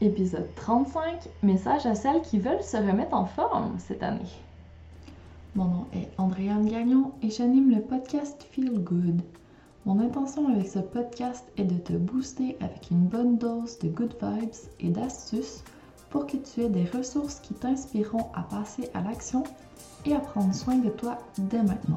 Épisode 35, message à celles qui veulent se remettre en forme cette année. Mon nom est Andréane Gagnon et j'anime le podcast Feel Good. Mon intention avec ce podcast est de te booster avec une bonne dose de good vibes et d'astuces pour que tu aies des ressources qui t'inspireront à passer à l'action et à prendre soin de toi dès maintenant.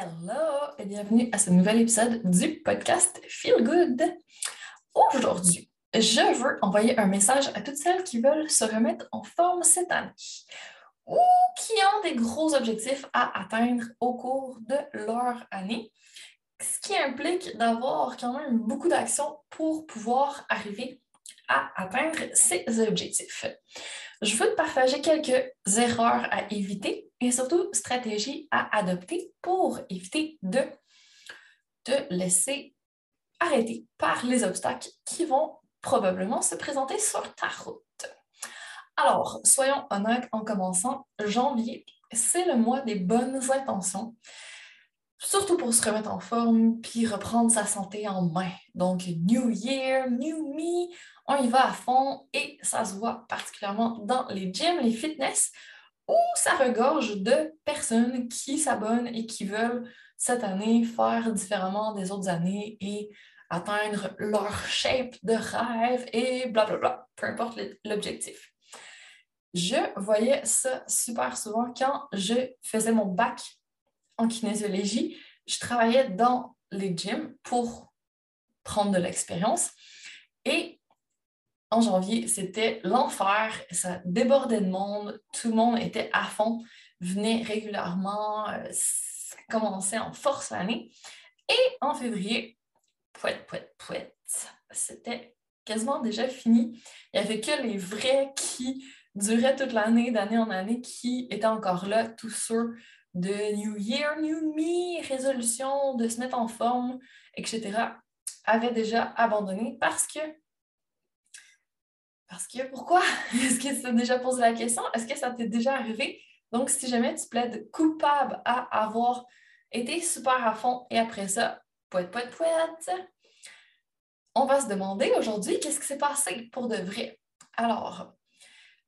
Hello et bienvenue à ce nouvel épisode du podcast Feel Good. Aujourd'hui, je veux envoyer un message à toutes celles qui veulent se remettre en forme cette année ou qui ont des gros objectifs à atteindre au cours de leur année, ce qui implique d'avoir quand même beaucoup d'actions pour pouvoir arriver à atteindre ces objectifs. Je veux te partager quelques erreurs à éviter et surtout stratégies à adopter pour éviter de te laisser arrêter par les obstacles qui vont probablement se présenter sur ta route. Alors, soyons honnêtes en commençant, janvier, c'est le mois des bonnes intentions, surtout pour se remettre en forme puis reprendre sa santé en main. Donc, New Year, New Me, on y va à fond et ça se voit particulièrement dans les gyms, les fitness, où ça regorge de personnes qui s'abonnent et qui veulent cette année faire différemment des autres années et atteindre leur shape de rêve et blablabla, peu importe l'objectif. Je voyais ça super souvent quand je faisais mon bac en kinésiologie. Je travaillais dans les gyms pour prendre de l'expérience et en janvier, c'était l'enfer. Ça débordait de monde. Tout le monde était à fond, venait régulièrement. Euh, ça commençait en force l'année. Et en février, pouet, pouet, pouet, c'était quasiment déjà fini. Il n'y avait que les vrais qui duraient toute l'année, d'année en année, qui étaient encore là, tous ceux de New Year, New Me, résolution, de se mettre en forme, etc., avaient déjà abandonné parce que parce que pourquoi? Est-ce que tu as déjà posé la question? Est-ce que ça t'est déjà arrivé? Donc, si jamais tu plaides coupable à avoir été super à fond et après ça, poète, poète, poète, on va se demander aujourd'hui qu'est-ce qui s'est passé pour de vrai? Alors,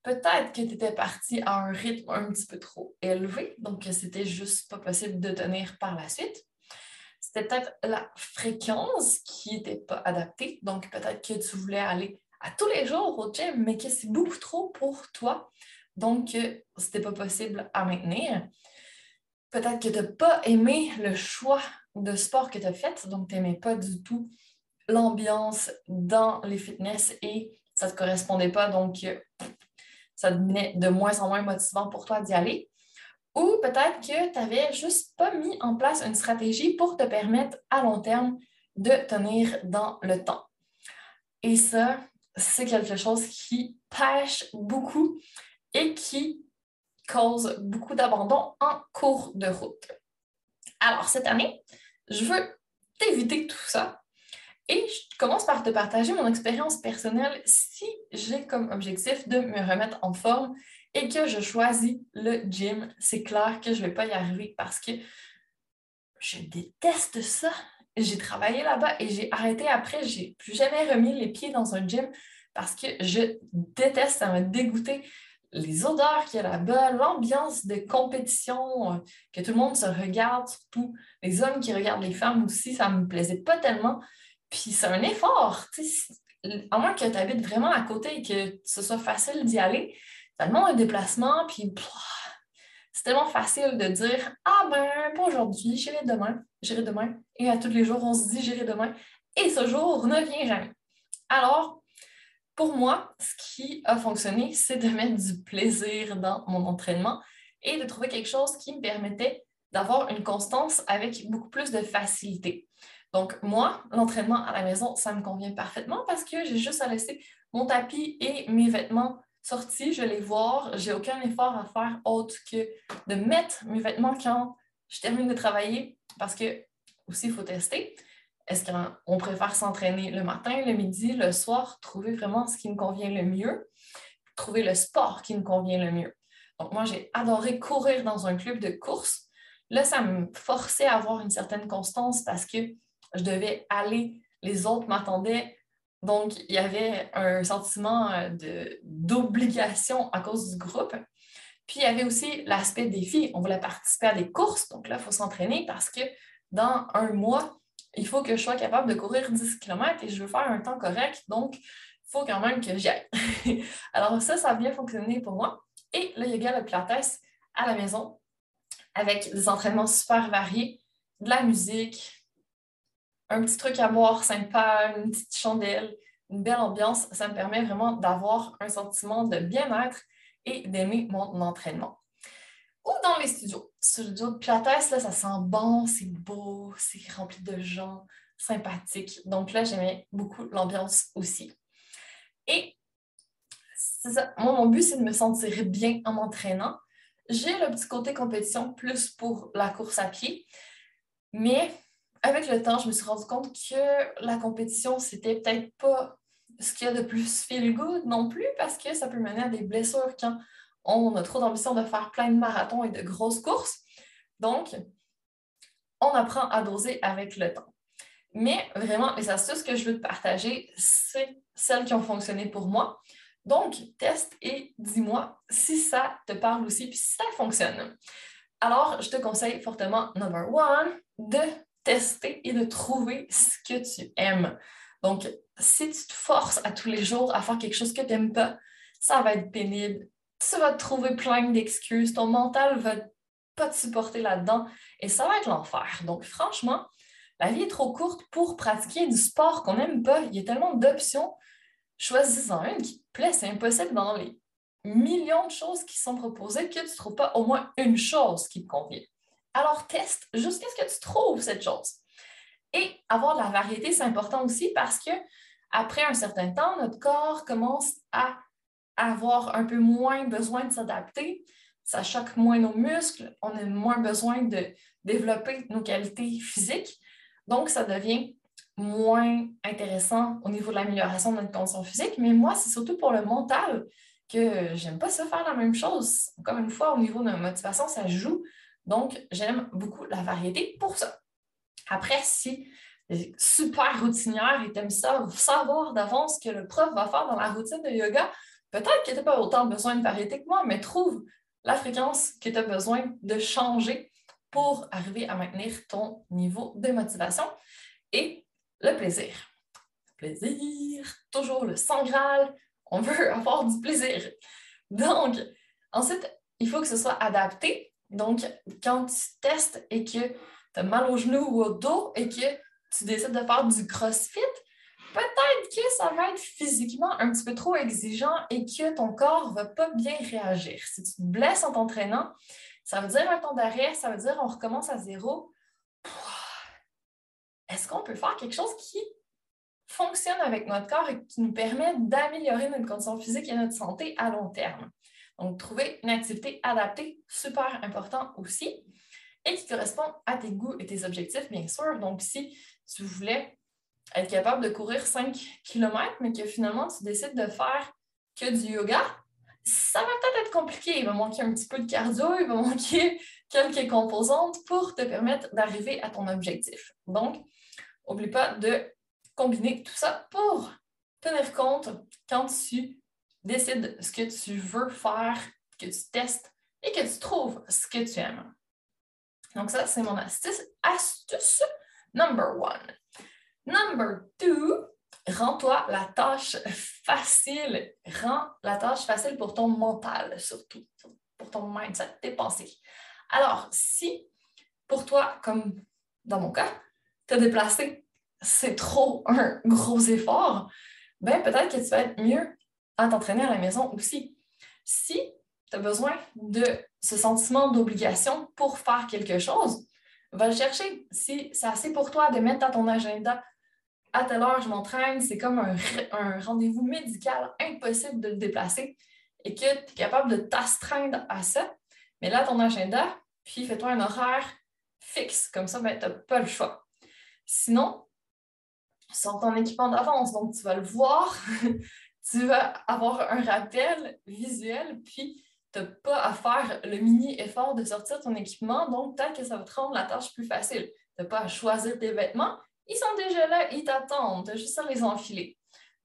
peut-être que tu étais parti à un rythme un petit peu trop élevé, donc que c'était juste pas possible de tenir par la suite. C'était peut-être la fréquence qui n'était pas adaptée, donc peut-être que tu voulais aller à tous les jours au gym, mais que c'est beaucoup trop pour toi. Donc, euh, ce n'était pas possible à maintenir. Peut-être que tu n'as pas aimé le choix de sport que tu as fait, donc tu n'aimais pas du tout l'ambiance dans les fitness et ça ne te correspondait pas, donc euh, ça devenait de moins en moins motivant pour toi d'y aller. Ou peut-être que tu n'avais juste pas mis en place une stratégie pour te permettre à long terme de tenir dans le temps. Et ça, c'est quelque chose qui pêche beaucoup et qui cause beaucoup d'abandon en cours de route. Alors, cette année, je veux t'éviter tout ça et je commence par te partager mon expérience personnelle si j'ai comme objectif de me remettre en forme et que je choisis le gym. C'est clair que je ne vais pas y arriver parce que je déteste ça. J'ai travaillé là-bas et j'ai arrêté après. J'ai plus jamais remis les pieds dans un gym parce que je déteste, ça m'a dégoûté les odeurs qu'il y a là-bas, l'ambiance de compétition, euh, que tout le monde se regarde, surtout les hommes qui regardent les femmes aussi, ça me plaisait pas tellement. Puis c'est un effort, à moins que tu habites vraiment à côté et que ce soit facile d'y aller, tellement un déplacement, puis c'est tellement facile de dire Ah ben, pas aujourd'hui, j'irai demain, j'irai demain. Et à tous les jours, on se dit j'irai demain. Et ce jour ne vient jamais. Alors, pour moi, ce qui a fonctionné, c'est de mettre du plaisir dans mon entraînement et de trouver quelque chose qui me permettait d'avoir une constance avec beaucoup plus de facilité. Donc, moi, l'entraînement à la maison, ça me convient parfaitement parce que j'ai juste à laisser mon tapis et mes vêtements sortis, je les voir. J'ai aucun effort à faire autre que de mettre mes vêtements quand je termine de travailler parce que aussi, il faut tester. Est-ce qu'on préfère s'entraîner le matin, le midi, le soir, trouver vraiment ce qui me convient le mieux, trouver le sport qui me convient le mieux. Donc, moi, j'ai adoré courir dans un club de course. Là, ça me forçait à avoir une certaine constance parce que je devais aller, les autres m'attendaient. Donc, il y avait un sentiment euh, d'obligation à cause du groupe. Puis, il y avait aussi l'aspect défi. On voulait participer à des courses. Donc là, il faut s'entraîner parce que dans un mois, il faut que je sois capable de courir 10 km et je veux faire un temps correct, donc il faut quand même que j'y aille. Alors ça, ça a bien fonctionné pour moi. Et le yoga, le pilates à la maison, avec des entraînements super variés, de la musique, un petit truc à boire sympa, une petite chandelle, une belle ambiance, ça me permet vraiment d'avoir un sentiment de bien-être et d'aimer mon entraînement ou dans les studios. Studio de Pilates, là, ça sent bon, c'est beau, c'est rempli de gens sympathiques. Donc là, j'aimais beaucoup l'ambiance aussi. Et. Moi, mon but, c'est de me sentir bien en m'entraînant. J'ai le petit côté compétition plus pour la course à pied. Mais avec le temps, je me suis rendu compte que la compétition, c'était peut-être pas ce qu'il y a de plus feel good non plus parce que ça peut mener à des blessures quand on a trop d'ambition de faire plein de marathons et de grosses courses. Donc, on apprend à doser avec le temps. Mais vraiment, les astuces que je veux te partager, c'est celles qui ont fonctionné pour moi. Donc, teste et dis-moi si ça te parle aussi, puis si ça fonctionne. Alors, je te conseille fortement, number one, de tester et de trouver ce que tu aimes. Donc, si tu te forces à tous les jours à faire quelque chose que tu n'aimes pas, ça va être pénible, tu vas te trouver plein d'excuses, ton mental va pas te supporter là-dedans et ça va être l'enfer. Donc, franchement, la vie est trop courte pour pratiquer du sport qu'on n'aime pas. Il y a tellement d'options. Choisis-en une qui te plaît. C'est impossible dans les millions de choses qui sont proposées que tu ne trouves pas au moins une chose qui te convient. Alors, teste jusqu'à ce que tu trouves cette chose. Et avoir de la variété, c'est important aussi parce que après un certain temps, notre corps commence à avoir un peu moins besoin de s'adapter, ça choque moins nos muscles, on a moins besoin de développer nos qualités physiques. Donc, ça devient moins intéressant au niveau de l'amélioration de notre condition physique. Mais moi, c'est surtout pour le mental que j'aime pas ça faire la même chose. Encore une fois, au niveau de ma motivation, ça joue. Donc, j'aime beaucoup la variété pour ça. Après, si super routinière et t'aimes ça, savoir d'avance ce que le prof va faire dans la routine de yoga, Peut-être que tu n'as pas autant besoin de variété que moi, mais trouve la fréquence que tu as besoin de changer pour arriver à maintenir ton niveau de motivation et le plaisir. Plaisir, toujours le sang Graal, on veut avoir du plaisir. Donc, ensuite, il faut que ce soit adapté. Donc, quand tu testes et que tu as mal au genou ou au dos et que tu décides de faire du crossfit, peut-être que ça va être physiquement un petit peu trop exigeant et que ton corps ne va pas bien réagir. Si tu te blesses en t'entraînant, ça veut dire un temps d'arrêt, ça veut dire on recommence à zéro. Est-ce est-ce qu'on peut faire quelque chose qui fonctionne avec notre corps et qui nous permet d'améliorer notre condition physique et notre santé à long terme? Donc, trouver une activité adaptée, super important aussi, et qui correspond à tes goûts et tes objectifs, bien sûr. Donc, si tu voulais être capable de courir 5 km, mais que finalement tu décides de faire que du yoga, ça va peut-être être compliqué. Il va manquer un petit peu de cardio, il va manquer quelques composantes pour te permettre d'arriver à ton objectif. Donc, n'oublie pas de combiner tout ça pour tenir compte quand tu décides ce que tu veux faire, que tu testes et que tu trouves ce que tu aimes. Donc, ça, c'est mon astuce, astuce number one. Number two, rends-toi la tâche facile. Rends la tâche facile pour ton mental, surtout, pour ton mindset, tes pensées. Alors, si pour toi, comme dans mon cas, te déplacer, c'est trop un gros effort, ben peut-être que tu vas être mieux à t'entraîner à la maison aussi. Si tu as besoin de ce sentiment d'obligation pour faire quelque chose, va le chercher. Si c'est assez pour toi de mettre dans ton agenda à telle heure, je m'entraîne, c'est comme un, rendez-vous médical impossible de le déplacer et que tu es capable de t'astreindre à ça, mais là, ton agenda, puis fais-toi un horaire fixe. Comme ça, ben, tu n'as pas le choix. Sinon, sors ton équipement d'avance. Donc, tu vas le voir, tu vas avoir un rappel visuel, puis tu n'as pas à faire le mini effort de sortir ton équipement. Donc, peut-être que ça va te rendre la tâche plus facile. Tu n'as pas à choisir tes vêtements. Ils sont déjà là, ils t'attendent. Tu as juste à les enfiler.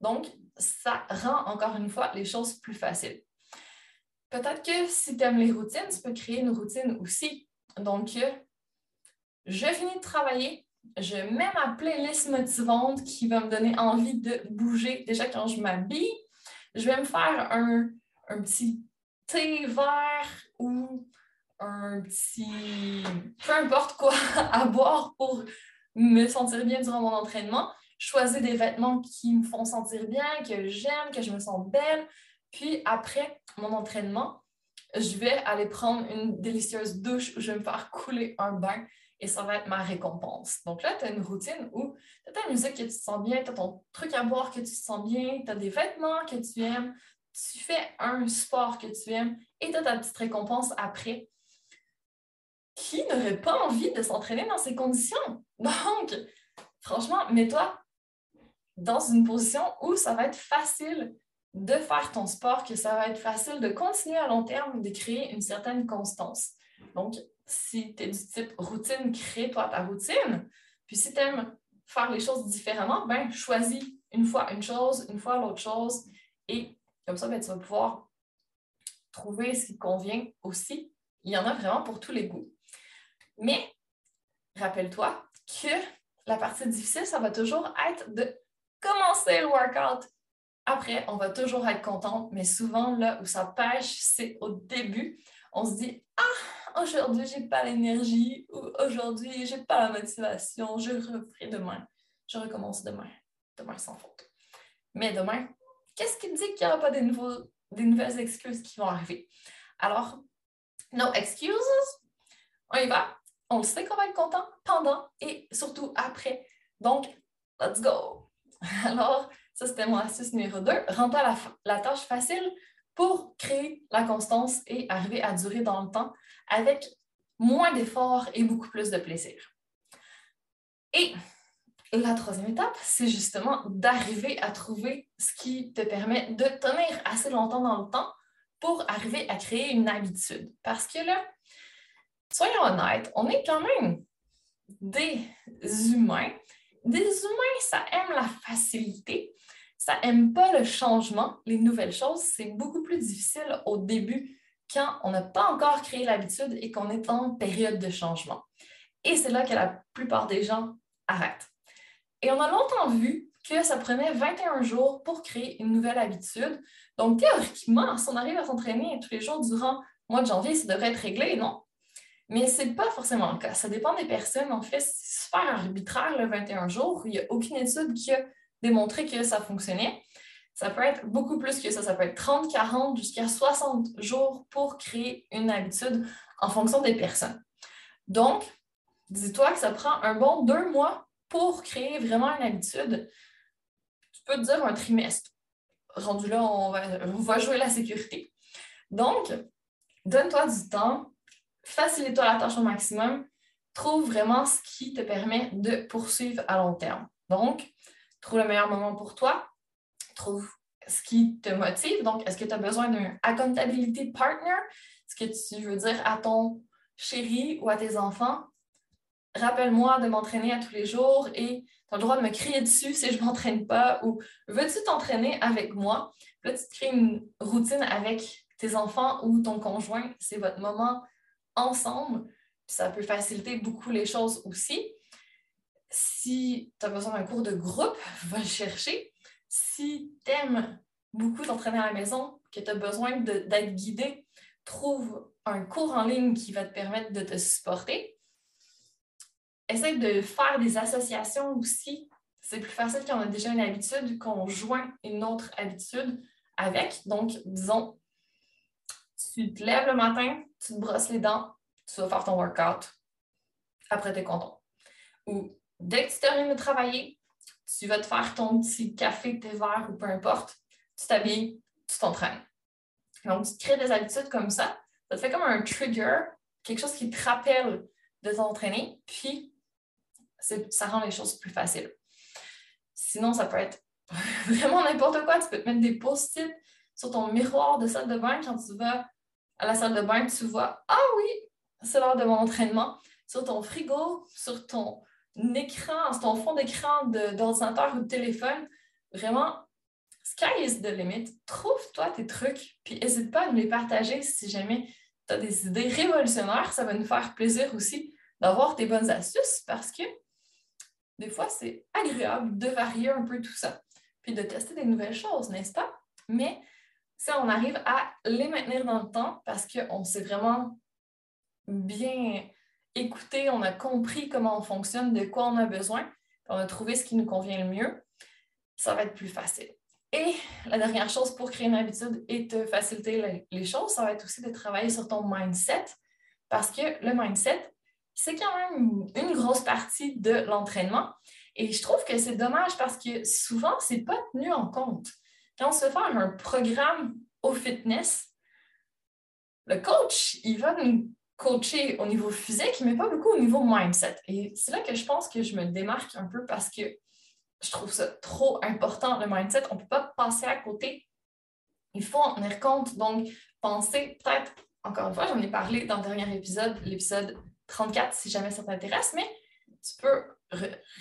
Donc, ça rend encore une fois les choses plus faciles. Peut-être que si tu aimes les routines, tu peux créer une routine aussi. Donc, euh, je finis de travailler, je mets ma playlist motivante qui va me donner envie de bouger. Déjà, quand je m'habille, je vais me faire un, petit thé vert ou un petit peu importe quoi à boire pour me sentir bien durant mon entraînement. Choisir des vêtements qui me font sentir bien, que j'aime, que je me sens belle. Puis après mon entraînement, je vais aller prendre une délicieuse douche où je vais me faire couler un bain et ça va être ma récompense. Donc là, tu as une routine où tu as ta musique que tu te sens bien, tu as ton truc à boire que tu te sens bien, tu as des vêtements que tu aimes, tu fais un sport que tu aimes et tu as ta petite récompense après. Qui n'aurait pas envie de s'entraîner dans ces conditions? Donc, franchement, mets-toi dans une position où ça va être facile de faire ton sport, que ça va être facile de continuer à long terme, de créer une certaine constance. Donc, si tu es du type routine, crée-toi ta routine. Puis si tu aimes faire les choses différemment, ben choisis une fois une chose, une fois l'autre chose. Et comme ça, ben, tu vas pouvoir trouver ce qui convient aussi. Il y en a vraiment pour tous les goûts. Mais rappelle-toi que la partie difficile, ça va toujours être de commencer le workout. Après, on va toujours être content, mais souvent, là où ça pêche, c'est au début. On se dit Ah, aujourd'hui, j'ai pas l'énergie, ou aujourd'hui, j'ai pas la motivation, je referai demain. Je recommence demain. Demain sans faute. Mais demain, qu'est-ce qui me dit qu'il n'y aura pas des, nouveaux, des nouvelles excuses qui vont arriver? Alors, no excuses, on y va. On le sait qu'on va être content pendant et surtout après. Donc, let's go! Alors, ça, c'était mon astuce numéro 2. Rends-toi la, la tâche facile pour créer la constance et arriver à durer dans le temps avec moins d'efforts et beaucoup plus de plaisir. Et la troisième étape, c'est justement d'arriver à trouver ce qui te permet de tenir assez longtemps dans le temps pour arriver à créer une habitude. Parce que là, soyons honnêtes, on est quand même des humains. Des humains, ça aime la facilité, ça n'aime pas le changement, les nouvelles choses. C'est beaucoup plus difficile au début quand on n'a pas encore créé l'habitude et qu'on est en période de changement. Et c'est là que la plupart des gens arrêtent. Et on a longtemps vu que ça prenait 21 jours pour créer une nouvelle habitude. Donc, théoriquement, si on arrive à s'entraîner tous les jours durant le mois de janvier, ça devrait être réglé, non? Mais ce n'est pas forcément le cas. Ça dépend des personnes. En fait, c'est super arbitraire le 21 jours. Il n'y a aucune étude qui a démontré que ça fonctionnait. Ça peut être beaucoup plus que ça. Ça peut être 30, 40, jusqu'à 60 jours pour créer une habitude en fonction des personnes. Donc, dis-toi que ça prend un bon deux mois pour créer vraiment une habitude, tu peux te dire un trimestre. Rendu là, on va, jouer la sécurité. Donc, donne-toi du temps, facilite-toi la tâche au maximum, trouve vraiment ce qui te permet de poursuivre à long terme. Donc, trouve le meilleur moment pour toi, trouve ce qui te motive. Donc, est-ce que tu as besoin d'un accountability partner? Ce que tu veux dire à ton chéri ou à tes enfants, rappelle-moi de m'entraîner à tous les jours et tu as le droit de me crier dessus si je ne m'entraîne pas ou veux-tu t'entraîner avec moi? là, tu te crées une routine avec tes enfants ou ton conjoint. C'est votre moment ensemble. Ça peut faciliter beaucoup les choses aussi. Si tu as besoin d'un cours de groupe, va le chercher. Si tu aimes beaucoup t'entraîner à la maison, que tu as besoin d'être guidé, trouve un cours en ligne qui va te permettre de te supporter. Essaye de faire des associations aussi. C'est plus facile quand on a déjà une habitude qu'on joint une autre habitude avec. Donc, disons, tu te lèves le matin, tu te brosses les dents, tu vas faire ton workout. Après, tu es content. Ou dès que tu termines de travailler, tu vas te faire ton petit café, tes verres ou peu importe. Tu t'habilles, tu t'entraînes. Donc, tu crées des habitudes comme ça ça te fait comme un trigger, quelque chose qui te rappelle de t'entraîner, puis ça rend les choses plus faciles. Sinon, ça peut être vraiment n'importe quoi. Tu peux te mettre des post-it sur ton miroir de salle de bain quand tu vas à la salle de bain, tu vois Ah oui, c'est l'heure de mon entraînement. Sur ton frigo, sur ton écran, ton fond d'écran d'ordinateur ou de téléphone. Vraiment, sky is the limit. Trouve-toi tes trucs, puis n'hésite pas à nous les partager si jamais tu as des idées révolutionnaires. Ça va nous faire plaisir aussi d'avoir tes bonnes astuces parce que des fois, c'est agréable de varier un peu tout ça, puis de tester des nouvelles choses, n'est-ce pas? Mais ça, on arrive à les maintenir dans le temps parce qu'on s'est vraiment bien écouté, on a compris comment on fonctionne, de quoi on a besoin, on a trouvé ce qui nous convient le mieux. Ça va être plus facile. Et la dernière chose pour créer une habitude et te faciliter les choses, ça va être aussi de travailler sur ton mindset parce que le mindset, c'est quand même une grosse partie de l'entraînement. Et je trouve que c'est dommage parce que souvent, ce n'est pas tenu en compte. Quand on se fait un programme au fitness, le coach, il va nous coacher au niveau physique, mais pas beaucoup au niveau mindset. Et c'est là que je pense que je me démarque un peu parce que je trouve ça trop important, le mindset. On ne peut pas passer à côté. Il faut en tenir compte. Donc, penser peut-être, encore une fois, j'en ai parlé dans le dernier épisode, l'épisode 34, si jamais ça t'intéresse, mais tu peux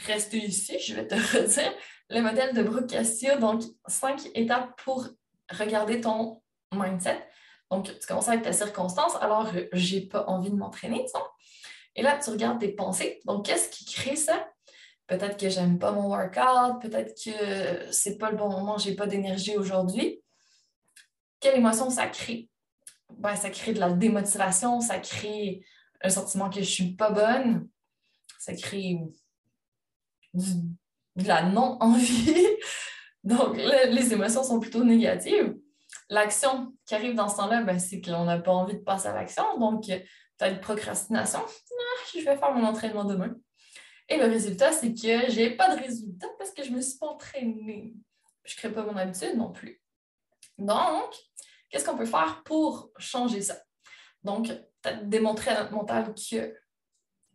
rester ici, je vais te redire le modèle de Brooke Castillo. Donc, cinq étapes pour regarder ton mindset. Donc, tu commences avec ta circonstance, alors j'ai pas envie de m'entraîner, disons. Et là, tu regardes tes pensées. Donc, qu'est-ce qui crée ça? Peut-être que j'aime pas mon workout, peut-être que c'est pas le bon moment, j'ai pas d'énergie aujourd'hui. Quelle émotion ça crée? Ben, ça crée de la démotivation, ça crée un sentiment que je suis pas bonne, ça crée de la non-envie. Donc, les émotions sont plutôt négatives. L'action qui arrive dans ce temps-là, ben, c'est qu'on n'a pas envie de passer à l'action. Donc, une procrastination. Ah, je vais faire mon entraînement demain. Et le résultat, c'est que je n'ai pas de résultat parce que je ne me suis pas entraînée. Je ne crée pas mon habitude non plus. Donc, qu'est-ce qu'on peut faire pour changer ça? Donc, peut-être démontrer à notre mental que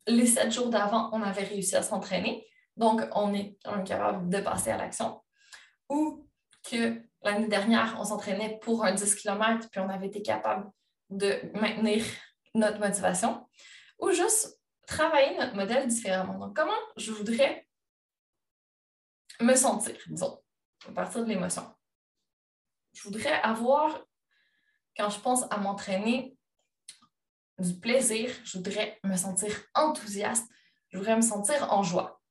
les sept jours d'avant, on avait réussi à s'entraîner. Donc, on est capable de passer à l'action. Ou que l'année dernière, on s'entraînait pour un 10 km, puis on avait été capable de maintenir notre motivation. Ou juste travailler notre modèle différemment. Donc, comment je voudrais me sentir, disons, à partir de l'émotion? Je voudrais avoir, quand je pense à m'entraîner, du plaisir, je voudrais me sentir enthousiaste, je voudrais me sentir en joie.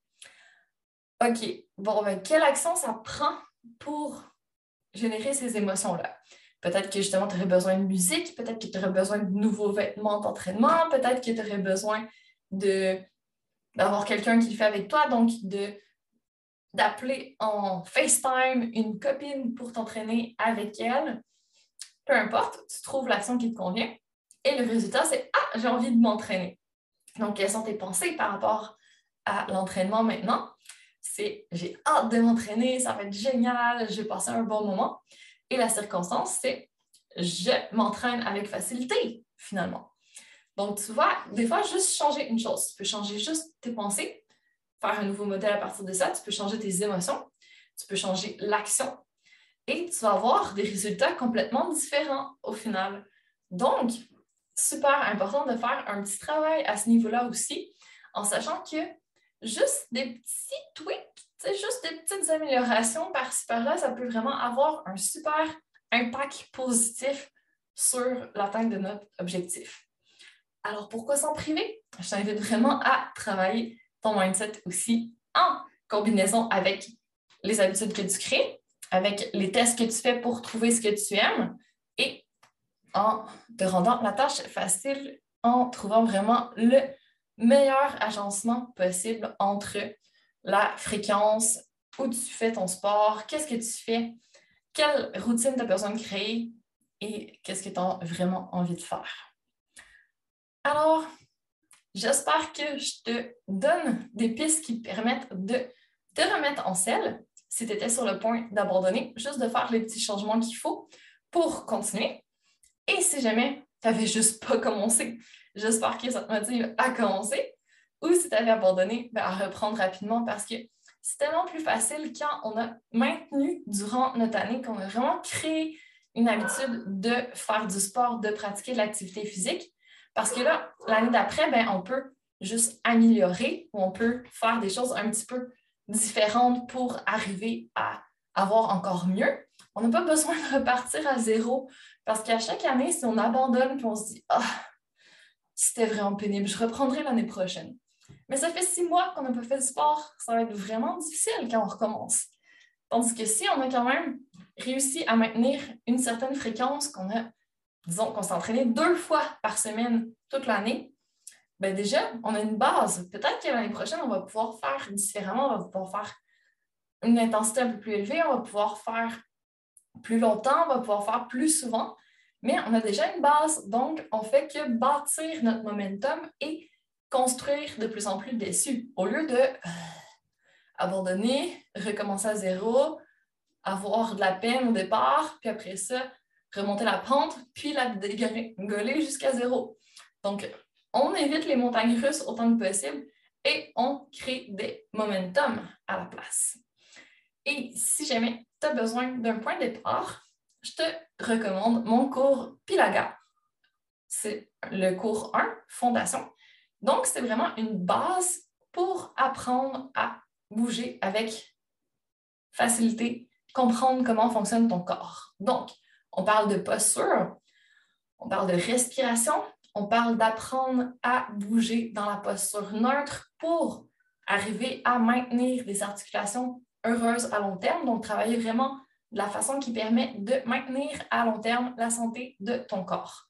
OK, bon, ben, quelle action ça prend pour générer ces émotions-là? Peut-être que justement, tu aurais besoin de musique, peut-être que tu aurais besoin de nouveaux vêtements d'entraînement, peut-être que tu aurais besoin d'avoir quelqu'un qui le fait avec toi, donc de d'appeler en FaceTime une copine pour t'entraîner avec elle. Peu importe, tu trouves l'action qui te convient. Et le résultat, c'est Ah, j'ai envie de m'entraîner. Donc, quelles sont tes pensées par rapport à l'entraînement maintenant? C'est j'ai hâte de m'entraîner, ça va être génial, je vais un bon moment. Et la circonstance, c'est je m'entraîne avec facilité, finalement. Donc, tu vois, des fois, juste changer une chose. Tu peux changer juste tes pensées, faire un nouveau modèle à partir de ça. Tu peux changer tes émotions, tu peux changer l'action et tu vas avoir des résultats complètement différents au final. Donc, super important de faire un petit travail à ce niveau-là aussi, en sachant que juste des petits tweaks, juste des petites améliorations par-ci par-là, ça peut vraiment avoir un super impact positif sur l'atteinte de notre objectif. Alors, pourquoi s'en priver? Je t'invite vraiment à travailler ton mindset aussi en combinaison avec les habitudes que tu crées, avec les tests que tu fais pour trouver ce que tu aimes et en te rendant la tâche facile, en trouvant vraiment le meilleur agencement possible entre la fréquence, où tu fais ton sport, qu'est-ce que tu fais, quelle routine tu as besoin de créer et qu'est-ce que tu as vraiment envie de faire. Alors, j'espère que je te donne des pistes qui permettent de te remettre en selle si tu étais sur le point d'abandonner, juste de faire les petits changements qu'il faut pour continuer. Et si jamais tu n'avais juste pas commencé, j'espère que ça te motive à commencer. Ou si tu avais abandonné, ben, à reprendre rapidement parce que c'est tellement plus facile quand on a maintenu durant notre année, qu'on a vraiment créé une habitude de faire du sport, de pratiquer de l'activité physique. Parce que là, l'année d'après, ben, on peut juste améliorer ou on peut faire des choses un petit peu différentes pour arriver à avoir encore mieux. On n'a pas besoin de repartir à zéro parce qu'à chaque année, si on abandonne et on se dit Ah, c'était vraiment pénible, je reprendrai l'année prochaine. Mais ça fait six mois qu'on n'a pas fait de sport, ça va être vraiment difficile quand on recommence. Tandis que si on a quand même réussi à maintenir une certaine fréquence qu'on a disons qu'on s'est entraîné deux fois par semaine toute l'année, ben déjà, on a une base. Peut-être que l'année prochaine, on va pouvoir faire différemment, on va pouvoir faire une intensité un peu plus élevée, on va pouvoir faire plus longtemps, on va pouvoir faire plus souvent, mais on a déjà une base, donc on fait que bâtir notre momentum et construire de plus en plus dessus, au lieu de euh, abandonner, recommencer à zéro, avoir de la peine au départ, puis après ça, remonter la pente, puis la dégoler jusqu'à zéro. Donc, on évite les montagnes russes autant que possible et on crée des momentum à la place. Et si jamais tu as besoin d'un point de départ, je te recommande mon cours Pilaga. C'est le cours 1, Fondation. Donc, c'est vraiment une base pour apprendre à bouger avec facilité, comprendre comment fonctionne ton corps. Donc, on parle de posture, on parle de respiration, on parle d'apprendre à bouger dans la posture neutre pour arriver à maintenir des articulations heureuses à long terme, donc travailler vraiment de la façon qui permet de maintenir à long terme la santé de ton corps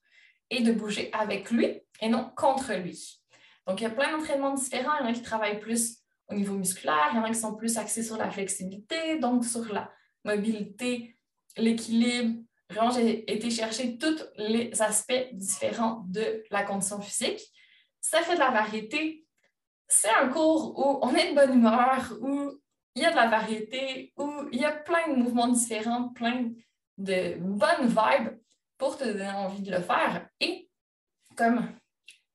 et de bouger avec lui et non contre lui. Donc, il y a plein d'entraînements différents. Il y en a qui travaillent plus au niveau musculaire, il y en a qui sont plus axés sur la flexibilité, donc sur la mobilité, l'équilibre, Vraiment, j'ai été chercher tous les aspects différents de la condition physique. Ça fait de la variété. C'est un cours où on est de bonne humeur, où il y a de la variété, où il y a plein de mouvements différents, plein de bonnes vibes pour te donner envie de le faire. Et comme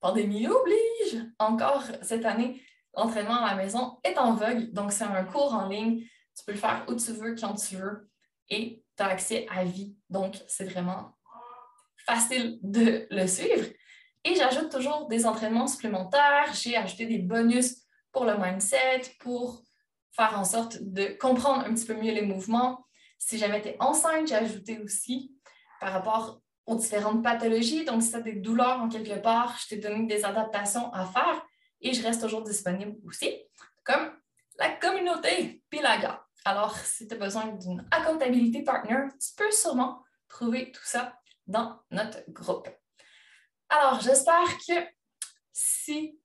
pandémie oblige, encore cette année, l'entraînement à la maison est en vogue. Donc, c'est un cours en ligne. Tu peux le faire où tu veux, quand tu veux. Et tu as accès à vie. Donc, c'est vraiment facile de le suivre. Et j'ajoute toujours des entraînements supplémentaires. J'ai ajouté des bonus pour le mindset, pour faire en sorte de comprendre un petit peu mieux les mouvements. Si jamais tu es enceinte, j'ai ajouté aussi par rapport aux différentes pathologies. Donc, si tu as des douleurs en quelque part, je t'ai donné des adaptations à faire et je reste toujours disponible aussi, comme la communauté Pilaga. Alors, si tu as besoin d'une accountability partner, tu peux sûrement trouver tout ça dans notre groupe. Alors, j'espère que si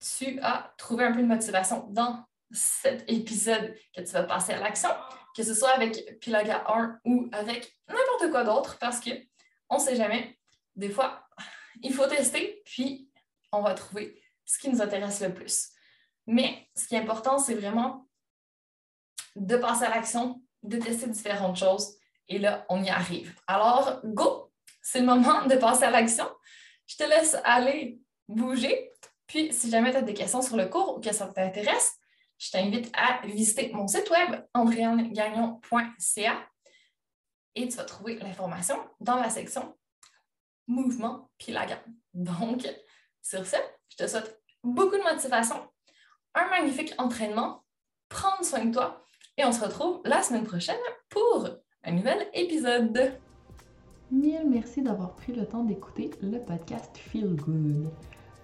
tu as trouvé un peu de motivation dans cet épisode, que tu vas passer à l'action, que ce soit avec Pilaga 1 ou avec n'importe quoi d'autre, parce qu'on ne sait jamais. Des fois, il faut tester, puis on va trouver ce qui nous intéresse le plus. Mais ce qui est important, c'est vraiment de passer à l'action, de tester différentes choses. Et là, on y arrive. Alors, go! C'est le moment de passer à l'action. Je te laisse aller bouger. Puis, si jamais tu as des questions sur le cours ou que ça t'intéresse, je t'invite à visiter mon site web andréannegagnon.ca et tu vas trouver l'information dans la section mouvement puis la gamme. Donc, sur ce, je te souhaite beaucoup de motivation, un magnifique entraînement, prendre soin de toi et on se retrouve la semaine prochaine pour un nouvel épisode. Mille merci d'avoir pris le temps d'écouter le podcast Feel Good.